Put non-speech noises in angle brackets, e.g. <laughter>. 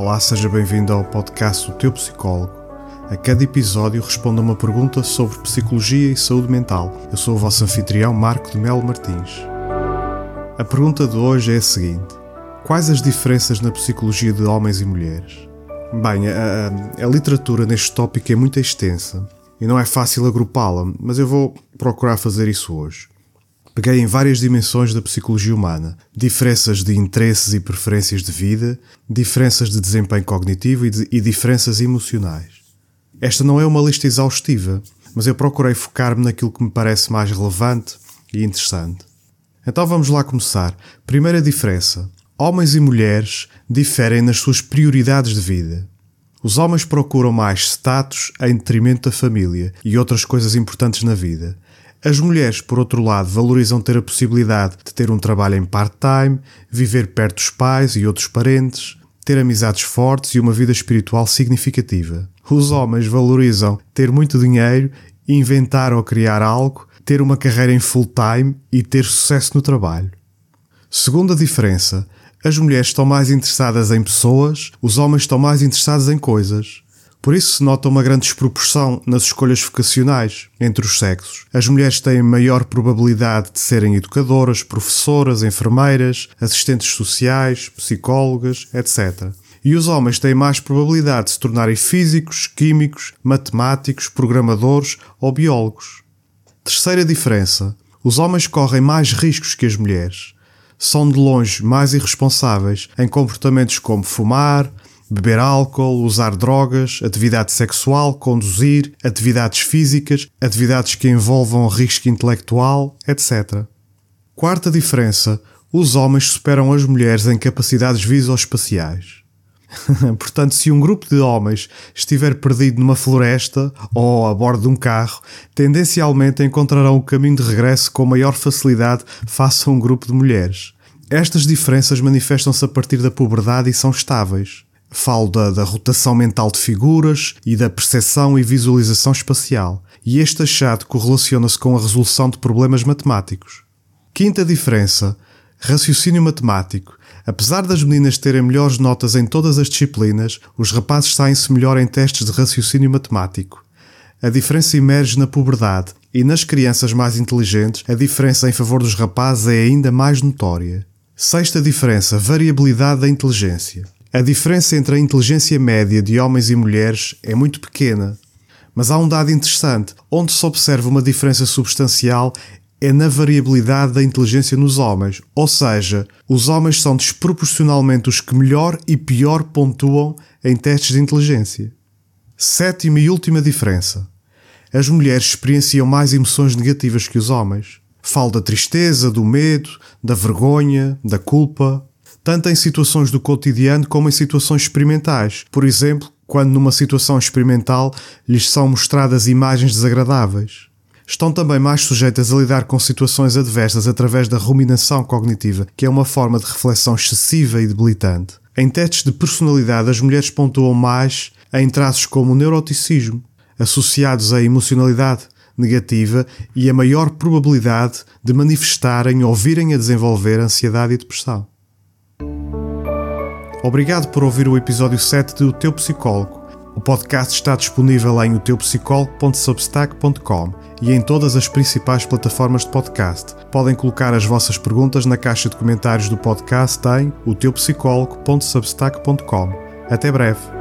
Olá, seja bem-vindo ao podcast O Teu Psicólogo. A cada episódio respondo a uma pergunta sobre psicologia e saúde mental. Eu sou o vosso anfitrião Marco de Melo Martins. A pergunta de hoje é a seguinte: Quais as diferenças na psicologia de homens e mulheres? Bem, a, a, a literatura neste tópico é muito extensa e não é fácil agrupá-la, mas eu vou procurar fazer isso hoje. Peguei em várias dimensões da psicologia humana: diferenças de interesses e preferências de vida, diferenças de desempenho cognitivo e, de, e diferenças emocionais. Esta não é uma lista exaustiva, mas eu procurei focar-me naquilo que me parece mais relevante e interessante. Então vamos lá começar. Primeira diferença: homens e mulheres diferem nas suas prioridades de vida. Os homens procuram mais status em detrimento da família e outras coisas importantes na vida. As mulheres, por outro lado, valorizam ter a possibilidade de ter um trabalho em part-time, viver perto dos pais e outros parentes, ter amizades fortes e uma vida espiritual significativa. Os homens valorizam ter muito dinheiro, inventar ou criar algo, ter uma carreira em full-time e ter sucesso no trabalho. Segunda diferença: as mulheres estão mais interessadas em pessoas, os homens estão mais interessados em coisas. Por isso se nota uma grande desproporção nas escolhas vocacionais entre os sexos. As mulheres têm maior probabilidade de serem educadoras, professoras, enfermeiras, assistentes sociais, psicólogas, etc. E os homens têm mais probabilidade de se tornarem físicos, químicos, matemáticos, programadores ou biólogos. Terceira diferença: os homens correm mais riscos que as mulheres. São de longe mais irresponsáveis em comportamentos como fumar, beber álcool, usar drogas, atividade sexual, conduzir, atividades físicas, atividades que envolvam risco intelectual, etc. Quarta diferença: os homens superam as mulheres em capacidades visoespaciais. <laughs> Portanto, se um grupo de homens estiver perdido numa floresta ou a bordo de um carro, tendencialmente encontrarão o caminho de regresso com maior facilidade face a um grupo de mulheres. Estas diferenças manifestam-se a partir da puberdade e são estáveis. Falo da, da, rotação mental de figuras e da percepção e visualização espacial, e este achado correlaciona-se com a resolução de problemas matemáticos. Quinta diferença: raciocínio matemático. Apesar das meninas terem melhores notas em todas as disciplinas, os rapazes saem-se melhor em testes de raciocínio matemático. A diferença emerge na puberdade, e nas crianças mais inteligentes, a diferença em favor dos rapazes é ainda mais notória. Sexta diferença: variabilidade da inteligência. A diferença entre a inteligência média de homens e mulheres é muito pequena, mas há um dado interessante, onde se observa uma diferença substancial é na variabilidade da inteligência nos homens, ou seja, os homens são desproporcionalmente os que melhor e pior pontuam em testes de inteligência. Sétima e última diferença. As mulheres experienciam mais emoções negativas que os homens. Falo da tristeza, do medo, da vergonha, da culpa, tanto em situações do cotidiano como em situações experimentais. Por exemplo, quando numa situação experimental lhes são mostradas imagens desagradáveis. Estão também mais sujeitas a lidar com situações adversas através da ruminação cognitiva, que é uma forma de reflexão excessiva e debilitante. Em testes de personalidade, as mulheres pontuam mais em traços como o neuroticismo, associados à emocionalidade negativa e a maior probabilidade de manifestarem ou virem a desenvolver ansiedade e depressão. Obrigado por ouvir o episódio 7 de O Teu Psicólogo. O podcast está disponível em oteupsicólogo.substack.com e em todas as principais plataformas de podcast. Podem colocar as vossas perguntas na caixa de comentários do podcast em oteupsicólogo.substack.com. Até breve.